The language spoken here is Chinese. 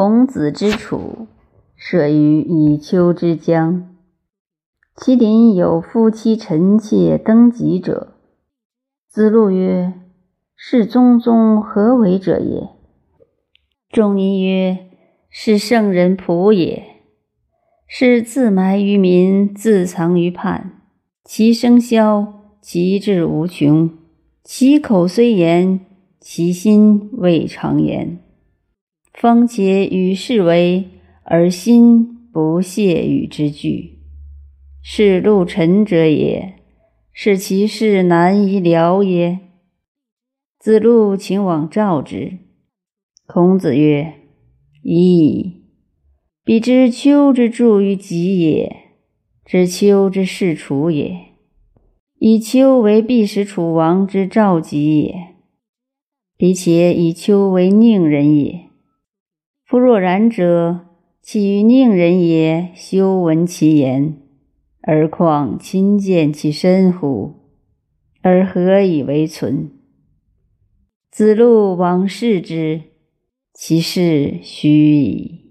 孔子之楚，舍于以丘之江。其邻有夫妻臣妾登极者。子路曰：“是宗宗何为者也？”仲尼曰：“是圣人仆也。是自埋于民，自藏于畔。其声消，其志无穷。其口虽言，其心未尝言。”方且与世为，而心不屑与之俱。是陆沉者也，是其事难以了也。子路请往召之。孔子曰：“咦！彼知丘之助于己也，知丘之事楚也，以丘为必使楚王之召己也。彼且以丘为佞人也。”夫若然者，岂于佞人也，修闻其言，而况亲见其身乎？而何以为存？子路往视之，其事虚矣。